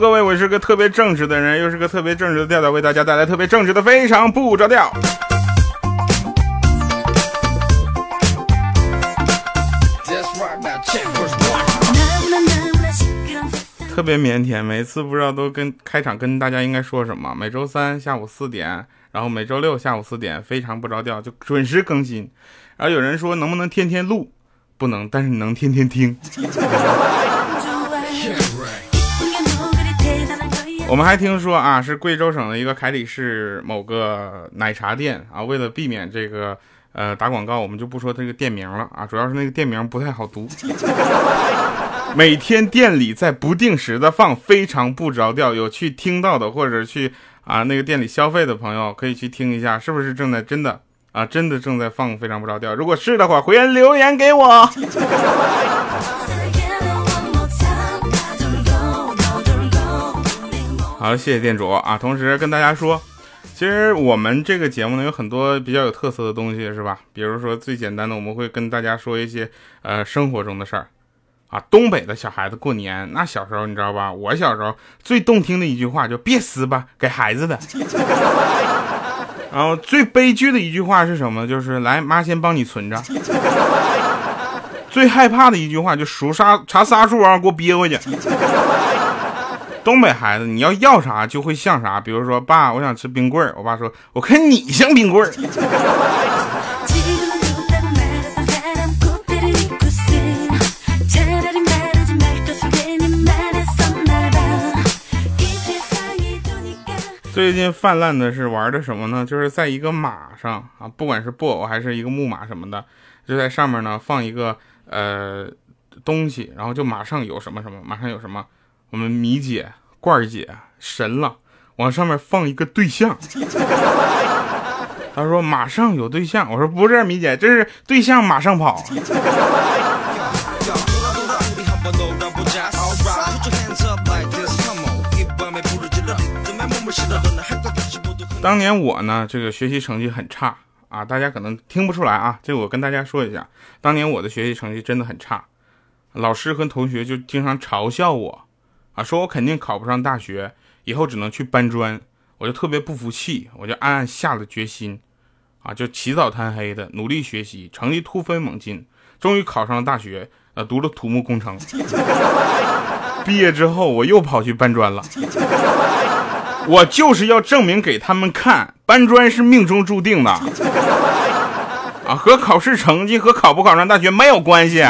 Hello，各位，我是个特别正直的人，又是个特别正直的调调，为大家带来特别正直的非常不着调。特别腼腆，每次不知道都跟开场跟大家应该说什么。每周三下午四点，然后每周六下午四点，非常不着调，就准时更新。然后有人说能不能天天录？不能，但是你能天天听。我们还听说啊，是贵州省的一个凯里市某个奶茶店啊，为了避免这个呃打广告，我们就不说这个店名了啊，主要是那个店名不太好读。每天店里在不定时的放，非常不着调。有去听到的或者去啊那个店里消费的朋友，可以去听一下，是不是正在真的啊真的正在放，非常不着调。如果是的话，回言留言给我。好，谢谢店主啊。同时跟大家说，其实我们这个节目呢有很多比较有特色的东西，是吧？比如说最简单的，我们会跟大家说一些呃生活中的事儿。啊，东北的小孩子过年，那小时候你知道吧？我小时候最动听的一句话就别撕吧，给孩子的。然后最悲剧的一句话是什么？就是来妈先帮你存着。最害怕的一句话就数啥查仨数啊，给我憋回去。东北孩子你要要啥就会像啥，比如说爸，我想吃冰棍儿，我爸说我看你像冰棍儿。最近泛滥的是玩的什么呢？就是在一个马上啊，不管是布偶还是一个木马什么的，就在上面呢放一个呃东西，然后就马上有什么什么，马上有什么。我们米姐、罐儿姐神了，往上面放一个对象。他说马上有对象，我说不是米姐，这是对象马上跑。当年我呢，这个学习成绩很差啊，大家可能听不出来啊，这我跟大家说一下，当年我的学习成绩真的很差，老师和同学就经常嘲笑我，啊，说我肯定考不上大学，以后只能去搬砖，我就特别不服气，我就暗暗下了决心，啊，就起早贪黑的努力学习，成绩突飞猛进，终于考上了大学，呃，读了土木工程，毕业之后我又跑去搬砖了。我就是要证明给他们看，搬砖是命中注定的，啊，和考试成绩和考不考上大学没有关系。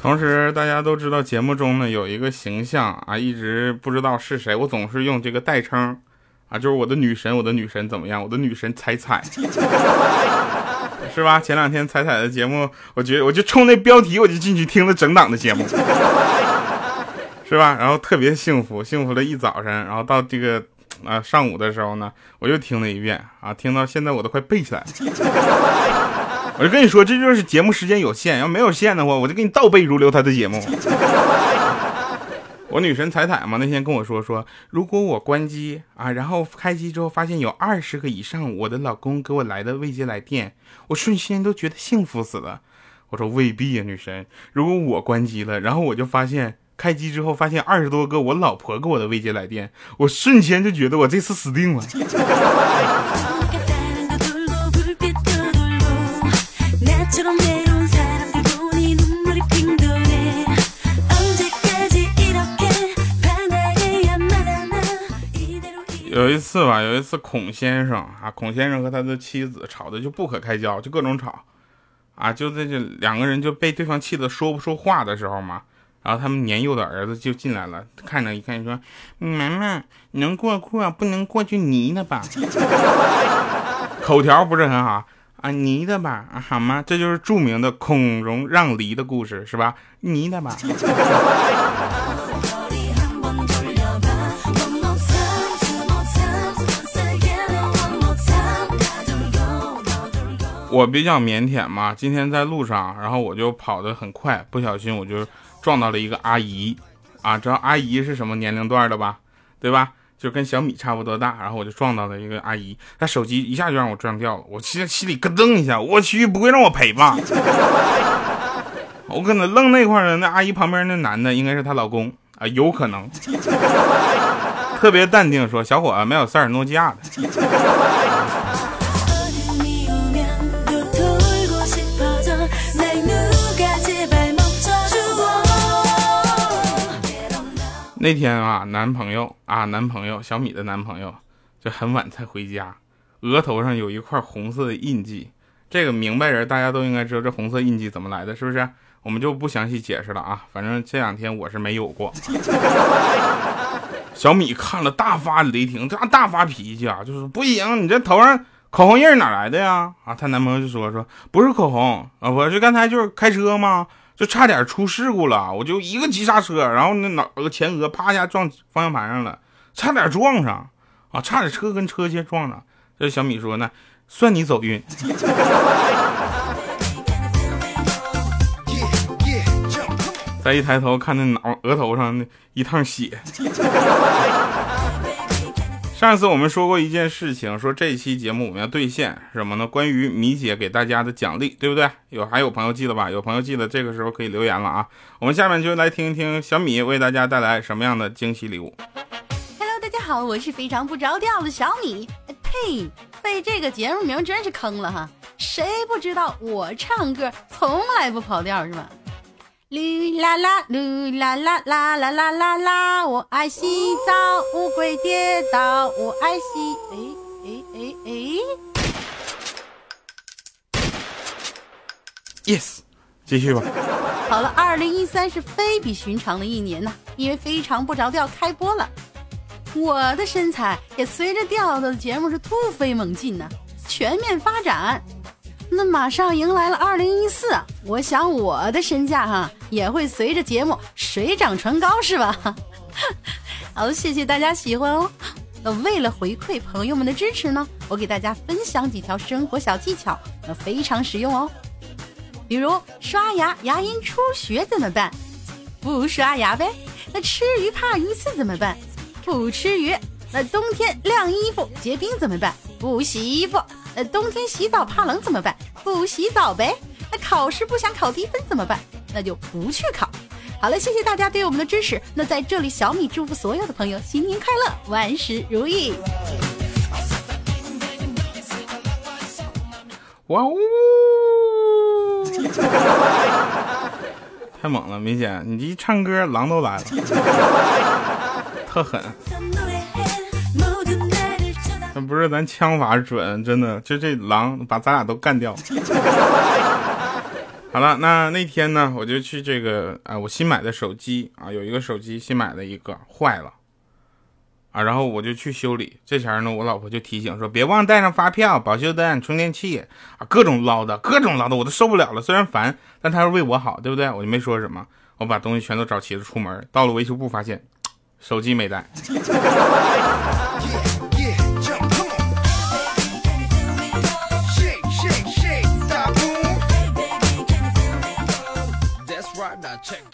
同时，大家都知道节目中呢有一个形象啊，一直不知道是谁，我总是用这个代称。啊，就是我的女神，我的女神怎么样？我的女神彩彩，是吧？前两天彩彩的节目，我觉得我就冲那标题，我就进去听了整档的节目，是吧？然后特别幸福，幸福了一早上，然后到这个啊上午的时候呢，我又听了一遍啊，听到现在我都快背起来了。我就跟你说，这就是节目时间有限，要没有限的话，我就给你倒背如流他的节目。我女神彩彩嘛，那天跟我说说，如果我关机啊，然后开机之后发现有二十个以上我的老公给我来的未接来电，我瞬间都觉得幸福死了。我说未必呀，女神，如果我关机了，然后我就发现开机之后发现二十多个我老婆给我的未接来电，我瞬间就觉得我这次死定了。有一次吧，有一次孔先生啊，孔先生和他的妻子吵得就不可开交，就各种吵，啊，就在这两个人就被对方气得说不出话的时候嘛，然后他们年幼的儿子就进来了，看着一看说：“妈妈能过过，不能过就泥的吧。”口条不是很好啊，泥的吧，好吗？这就是著名的孔融让梨的故事，是吧？泥的吧。我比较腼腆嘛，今天在路上，然后我就跑得很快，不小心我就撞到了一个阿姨，啊，知道阿姨是什么年龄段的吧？对吧？就跟小米差不多大，然后我就撞到了一个阿姨，她手机一下就让我撞掉了，我心心里咯噔一下，我去，不会让我赔吧？我可能愣那块儿了，那阿姨旁边那男的应该是她老公啊，有可能，特别淡定说：“小伙子，没有塞尔诺基亚的。”那天啊，男朋友啊，男朋友小米的男朋友，就很晚才回家，额头上有一块红色的印记。这个明白人大家都应该知道这红色印记怎么来的，是不是？我们就不详细解释了啊。反正这两天我是没有过。小米看了大发雷霆，大大发脾气啊，就是不行，你这头上口红印哪来的呀？啊，她男朋友就说说不是口红啊，我是刚才就是开车吗？就差点出事故了，我就一个急刹车，然后那脑个前额啪一下撞方向盘上了，差点撞上啊，差点车跟车先撞上。这小米说呢，算你走运。再一抬头看那脑额头上那一趟血。上次我们说过一件事情，说这期节目我们要兑现什么呢？关于米姐给大家的奖励，对不对？有还有朋友记得吧？有朋友记得，这个时候可以留言了啊！我们下面就来听一听小米为大家带来什么样的惊喜礼物。Hello，大家好，我是非常不着调的小米。呸，被这个节目名真是坑了哈！谁不知道我唱歌从来不跑调是吧？噜啦啦，噜啦啦啦啦啦啦啦，我爱洗澡，乌龟跌倒，我爱洗。哎哎哎哎，yes，继续吧。好了，二零一三是非比寻常的一年呐，因为非常不着调开播了，我的身材也随着调调的节目是突飞猛进呢，全面发展。那马上迎来了二零一四，我想我的身价哈也会随着节目水涨船高，是吧？好，谢谢大家喜欢哦。那为了回馈朋友们的支持呢，我给大家分享几条生活小技巧，那非常实用哦。比如刷牙牙龈出血怎么办？不刷牙呗。那吃鱼怕鱼刺怎么办？不吃鱼。那冬天晾衣服结冰怎么办？不洗衣服。呃，冬天洗澡怕冷怎么办？不洗澡呗。那考试不想考低分怎么办？那就不去考。好了，谢谢大家对我们的支持。那在这里，小米祝福所有的朋友新年快乐，万事如意。哇呜！太猛了，明显你一唱歌，狼都来了，特狠。不是咱枪法准，真的就这狼把咱俩都干掉。好了，那那天呢，我就去这个啊，我新买的手机啊，有一个手机新买的一个坏了啊，然后我就去修理。这前呢，我老婆就提醒说，别忘带上发票、保修单、充电器啊，各种唠叨，各种唠叨，我都受不了了。虽然烦，但他是为我好，对不对？我就没说什么，我把东西全都找齐了，出门到了维修部，发现手机没带。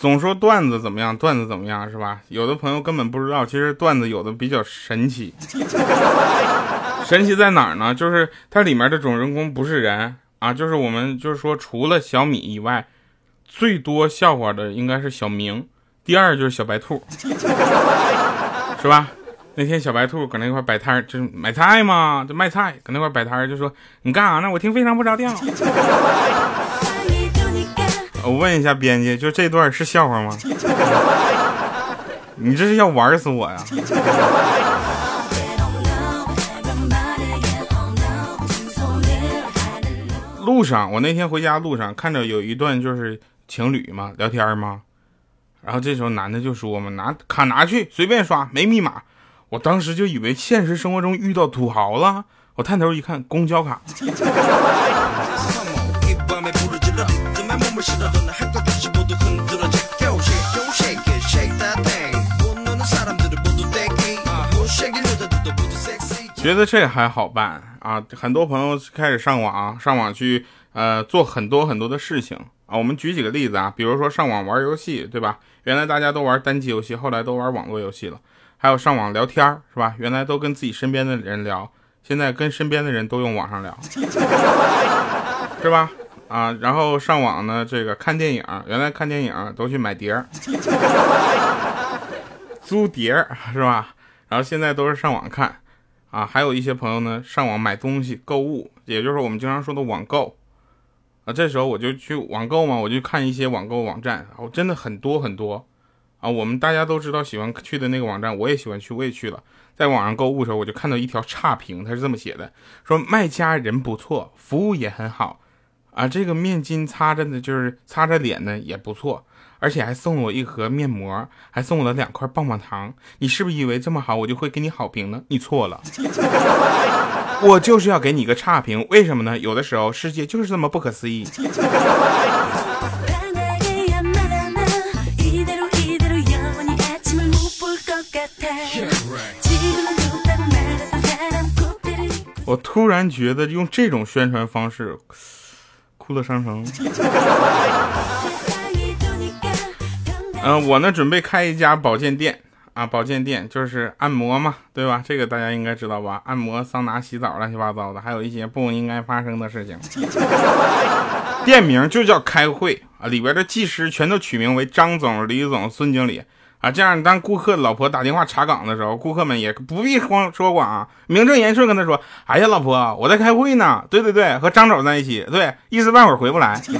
总说段子怎么样，段子怎么样，是吧？有的朋友根本不知道，其实段子有的比较神奇。神奇在哪儿呢？就是它里面的主人公不是人啊，就是我们就是说，除了小米以外，最多笑话的应该是小明，第二就是小白兔，是吧？那天小白兔搁那块摆摊就是买菜嘛，就卖菜，搁那块摆摊就说你干啥呢？我听非常不着调。我问一下编辑，就这段是笑话吗？你这是要玩死我呀！路上，我那天回家路上看着有一段就是情侣嘛聊天嘛，然后这时候男的就说嘛拿卡拿去随便刷没密码，我当时就以为现实生活中遇到土豪了，我探头一看公交卡。觉得这还好办啊！很多朋友开始上网，上网去呃做很多很多的事情啊。我们举几个例子啊，比如说上网玩游戏，对吧？原来大家都玩单机游戏，后来都玩网络游戏了。还有上网聊天是吧？原来都跟自己身边的人聊，现在跟身边的人都用网上聊，是吧？啊，然后上网呢，这个看电影，原来看电影都去买碟儿，租碟儿是吧？然后现在都是上网看，啊，还有一些朋友呢，上网买东西购物，也就是我们经常说的网购，啊，这时候我就去网购嘛，我就看一些网购网站，我真的很多很多。啊，我们大家都知道喜欢去的那个网站，我也喜欢去，我也去了。在网上购物的时候，我就看到一条差评，他是这么写的：说卖家人不错，服务也很好，啊，这个面巾擦着呢，就是擦着脸呢也不错，而且还送了我一盒面膜，还送我了两块棒棒糖。你是不是以为这么好，我就会给你好评呢？你错了，我就是要给你一个差评。为什么呢？有的时候世界就是这么不可思议。我突然觉得用这种宣传方式，哭乐商城。嗯，我呢准备开一家保健店啊，保健店就是按摩嘛，对吧？这个大家应该知道吧？按摩、桑拿、洗澡，乱七八糟的，还有一些不应该发生的事情。店名就叫开会啊，里边的技师全都取名为张总、李总、孙经理。啊，这样当顾客老婆打电话查岗的时候，顾客们也不必慌说谎啊，名正言顺跟他说：“哎呀，老婆，我在开会呢。”对对对，和张总在一起，对，一时半会儿回不来。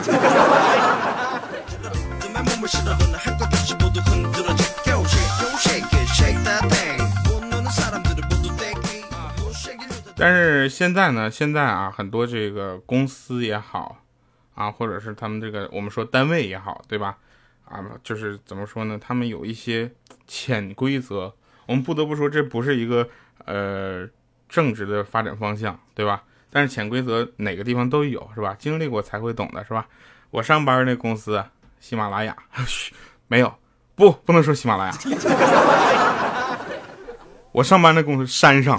但是现在呢，现在啊，很多这个公司也好，啊，或者是他们这个我们说单位也好，对吧？啊，就是怎么说呢？他们有一些潜规则，我们不得不说，这不是一个呃正直的发展方向，对吧？但是潜规则哪个地方都有，是吧？经历过才会懂的，是吧？我上班那公司喜马拉雅，嘘没有，不，不能说喜马拉雅。我上班那公司山上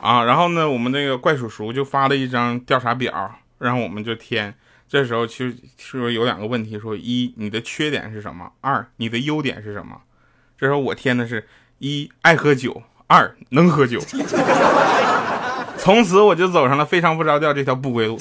啊，然后呢，我们那个怪叔叔就发了一张调查表，然后我们就填。这时候其实是有两个问题，说一你的缺点是什么？二你的优点是什么？这时候我填的是一爱喝酒，二能喝酒。从此我就走上了非常不着调这条不归路。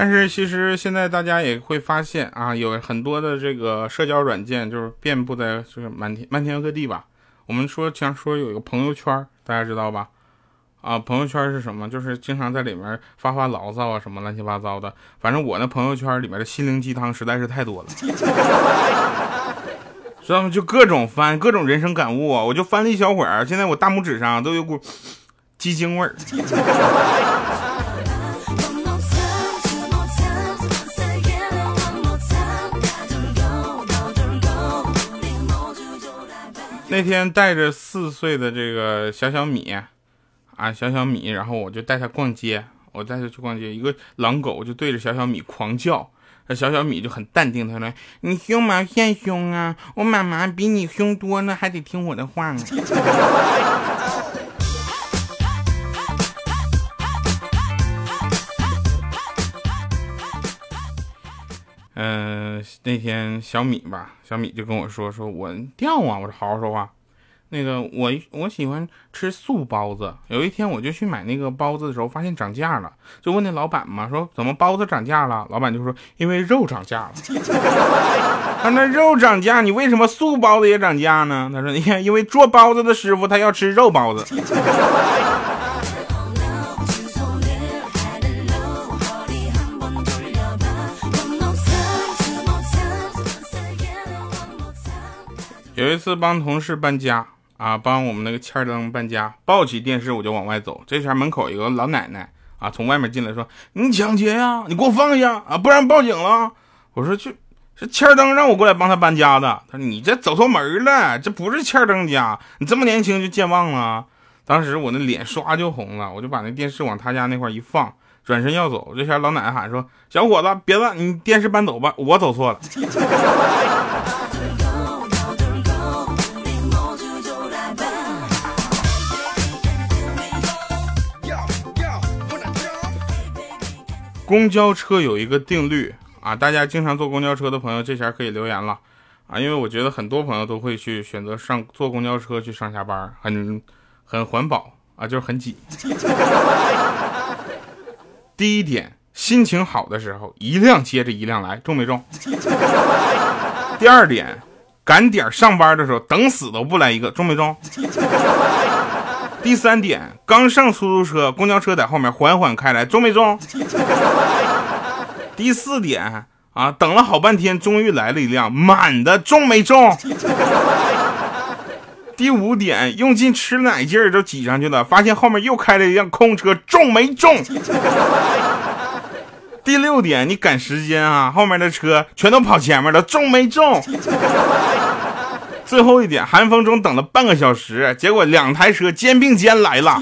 但是其实现在大家也会发现啊，有很多的这个社交软件就是遍布在就是满天漫天各地吧。我们说像说有一个朋友圈，大家知道吧？啊，朋友圈是什么？就是经常在里面发发牢骚啊，什么乱七八糟的。反正我那朋友圈里面的心灵鸡汤实在是太多了，知道吗？就各种翻，各种人生感悟啊。我就翻了一小会儿，现在我大拇指上都有股鸡精味儿。那天带着四岁的这个小小米，啊，小小米，然后我就带他逛街，我带他去逛街，一个狼狗就对着小小米狂叫，那小小米就很淡定，他说：“你凶毛线凶啊！我妈妈比你凶多呢，还得听我的话呢。” 那天小米吧，小米就跟我说：“说我掉啊！”我说：“好好说话。”那个我我喜欢吃素包子。有一天我就去买那个包子的时候，发现涨价了，就问那老板嘛，说怎么包子涨价了？老板就说：“因为肉涨价了。”他那肉涨价，你为什么素包子也涨价呢？他说：“ 你看，因为做包子的师傅他要吃肉包子。”有一次帮同事搬家啊，帮我们那个欠灯搬家，抱起电视我就往外走。这前门口有个老奶奶啊，从外面进来说：“你抢劫呀？你给我放下啊，不然报警了。”我说：“去，是欠灯让我过来帮他搬家的。”他说：“你这走错门了，这不是欠灯家，你这么年轻就健忘了。”当时我那脸刷就红了，我就把那电视往他家那块一放，转身要走。这前老奶奶喊说：“小伙子，别了，你电视搬走吧，我走错了。” 公交车有一个定律啊，大家经常坐公交车的朋友，这前可以留言了啊，因为我觉得很多朋友都会去选择上坐公交车去上下班，很很环保啊，就是很挤。第一点，心情好的时候，一辆接着一辆来，中没中？第二点，赶点上班的时候，等死都不来一个，中没中？第三点，刚上出租车，公交车在后面缓缓开来，中没中？第四点啊，等了好半天，终于来了一辆满的，中没中？第五点，用尽吃奶劲儿都挤上去了，发现后面又开了一辆空车，中没中？第六点，你赶时间啊，后面的车全都跑前面了，中没中？最后一点，寒风中等了半个小时，结果两台车肩并肩来了。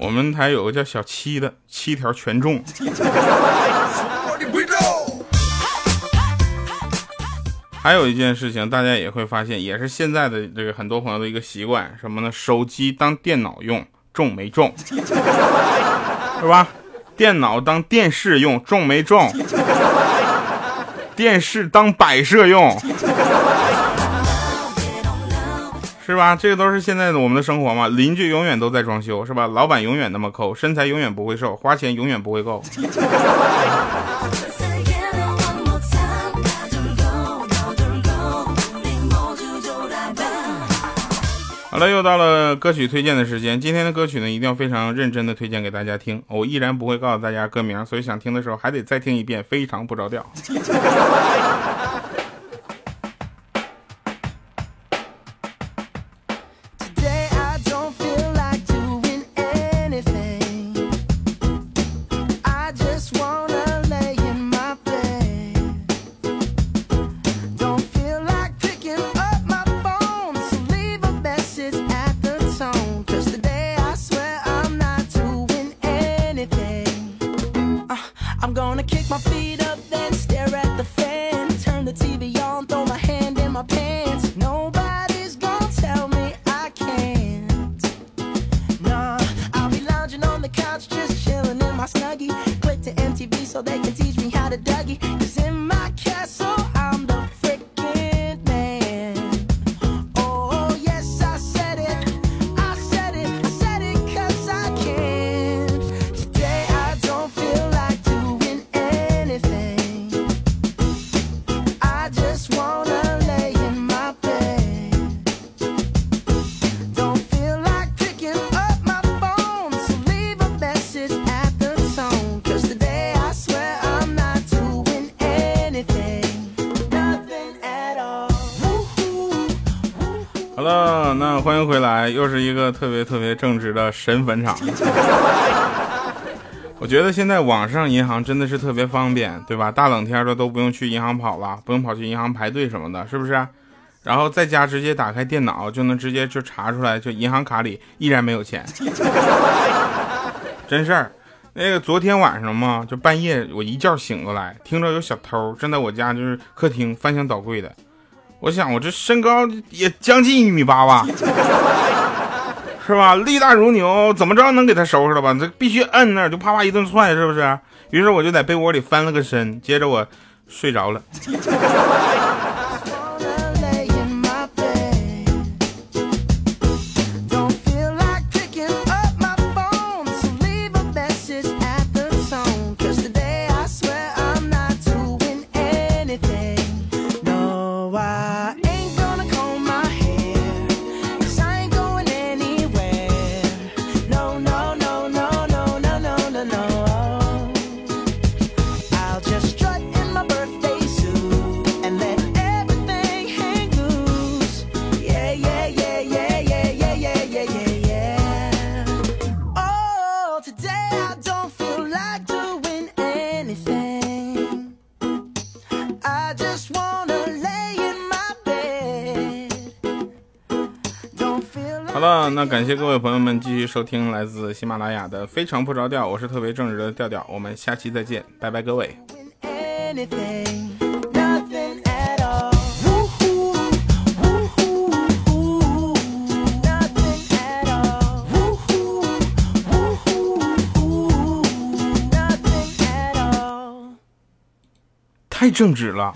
我们台有个叫小七的，七条全中。还有一件事情，大家也会发现，也是现在的这个很多朋友的一个习惯，什么呢？手机当电脑用，中没中？是吧？电脑当电视用，中没中？电视当摆设用，是吧？这个都是现在的我们的生活嘛。邻居永远都在装修，是吧？老板永远那么抠，身材永远不会瘦，花钱永远不会够。了，又到了歌曲推荐的时间。今天的歌曲呢，一定要非常认真的推荐给大家听。我依然不会告诉大家歌名，所以想听的时候还得再听一遍，非常不着调。a Dougie, cause in my 特别特别正直的神坟场。我觉得现在网上银行真的是特别方便，对吧？大冷天的都不用去银行跑了，不用跑去银行排队什么的，是不是？然后在家直接打开电脑就能直接就查出来，就银行卡里依然没有钱。真事儿，那个昨天晚上嘛，就半夜我一觉醒过来，听着有小偷正在我家就是客厅翻箱倒柜的。我想，我这身高也将近一米八吧，是吧？力大如牛，怎么着能给他收拾了吧？这必须摁那儿，就啪啪一顿踹，是不是？于是我就在被窝里翻了个身，接着我睡着了。好了那感谢各位朋友们继续收听来自喜马拉雅的非常不着调我是特别正直的调调我们下期再见拜拜各位。太正直了。